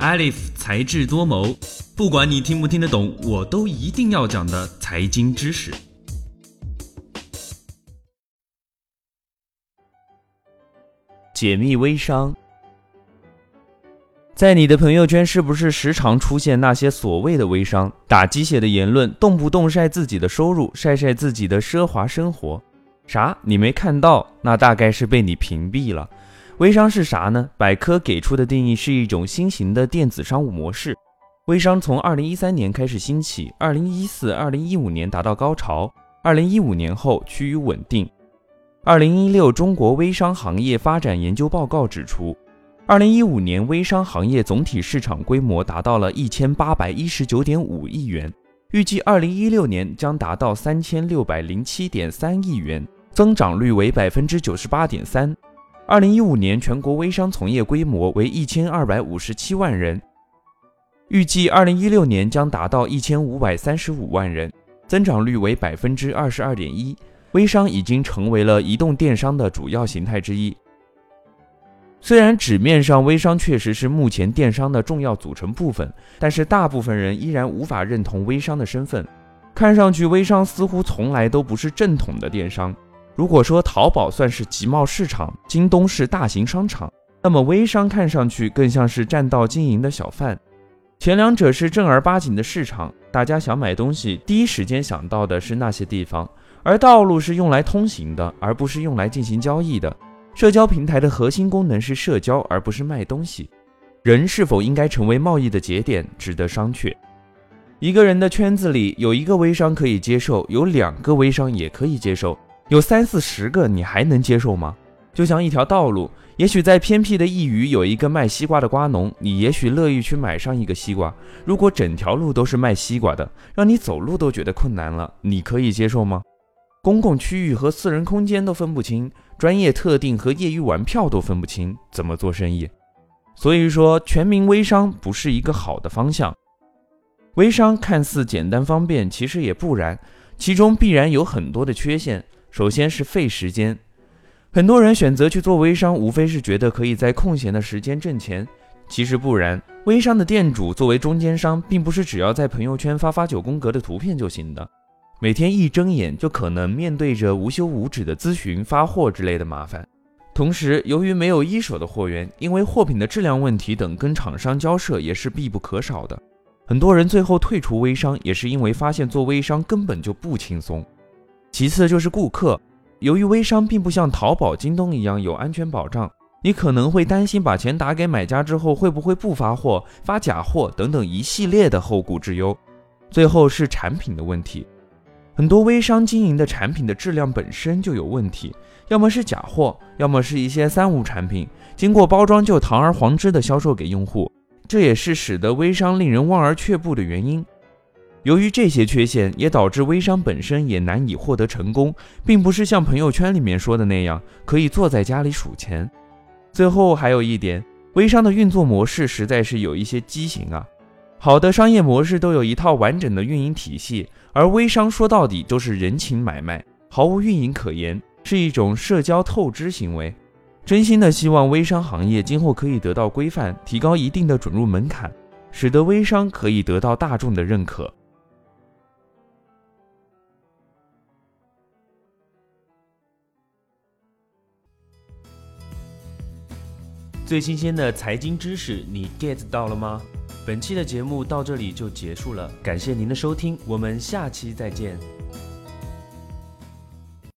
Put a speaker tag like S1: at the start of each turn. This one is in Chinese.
S1: Alif 才智多谋，不管你听不听得懂，我都一定要讲的财经知识。
S2: 解密微商，在你的朋友圈是不是时常出现那些所谓的微商打鸡血的言论，动不动晒自己的收入，晒晒自己的奢华生活？啥？你没看到？那大概是被你屏蔽了。微商是啥呢？百科给出的定义是一种新型的电子商务模式。微商从二零一三年开始兴起，二零一四、二零一五年达到高潮，二零一五年后趋于稳定。二零一六中国微商行业发展研究报告指出，二零一五年微商行业总体市场规模达到了一千八百一十九点五亿元，预计二零一六年将达到三千六百零七点三亿元，增长率为百分之九十八点三。二零一五年全国微商从业规模为一千二百五十七万人，预计二零一六年将达到一千五百三十五万人，增长率为百分之二十二点一。微商已经成为了移动电商的主要形态之一。虽然纸面上微商确实是目前电商的重要组成部分，但是大部分人依然无法认同微商的身份。看上去，微商似乎从来都不是正统的电商。如果说淘宝算是集贸市场，京东是大型商场，那么微商看上去更像是占道经营的小贩。前两者是正儿八经的市场，大家想买东西，第一时间想到的是那些地方。而道路是用来通行的，而不是用来进行交易的。社交平台的核心功能是社交，而不是卖东西。人是否应该成为贸易的节点，值得商榷。一个人的圈子里有一个微商可以接受，有两个微商也可以接受，有三四十个，你还能接受吗？就像一条道路，也许在偏僻的一隅有一个卖西瓜的瓜农，你也许乐意去买上一个西瓜。如果整条路都是卖西瓜的，让你走路都觉得困难了，你可以接受吗？公共区域和私人空间都分不清，专业特定和业余玩票都分不清，怎么做生意？所以说，全民微商不是一个好的方向。微商看似简单方便，其实也不然，其中必然有很多的缺陷。首先是费时间，很多人选择去做微商，无非是觉得可以在空闲的时间挣钱，其实不然。微商的店主作为中间商，并不是只要在朋友圈发发九宫格的图片就行的。每天一睁眼就可能面对着无休无止的咨询、发货之类的麻烦，同时由于没有一手的货源，因为货品的质量问题等，跟厂商交涉也是必不可少的。很多人最后退出微商，也是因为发现做微商根本就不轻松。其次就是顾客，由于微商并不像淘宝、京东一样有安全保障，你可能会担心把钱打给买家之后会不会不发货、发假货等等一系列的后顾之忧。最后是产品的问题。很多微商经营的产品的质量本身就有问题，要么是假货，要么是一些三无产品，经过包装就堂而皇之的销售给用户，这也是使得微商令人望而却步的原因。由于这些缺陷，也导致微商本身也难以获得成功，并不是像朋友圈里面说的那样，可以坐在家里数钱。最后还有一点，微商的运作模式实在是有一些畸形啊。好的商业模式都有一套完整的运营体系，而微商说到底都是人情买卖，毫无运营可言，是一种社交透支行为。真心的希望微商行业今后可以得到规范，提高一定的准入门槛，使得微商可以得到大众的认可。最新鲜的财经知识，你 get 到了吗？本期的节目到这里就结束了，感谢您的收听，我们下期再见。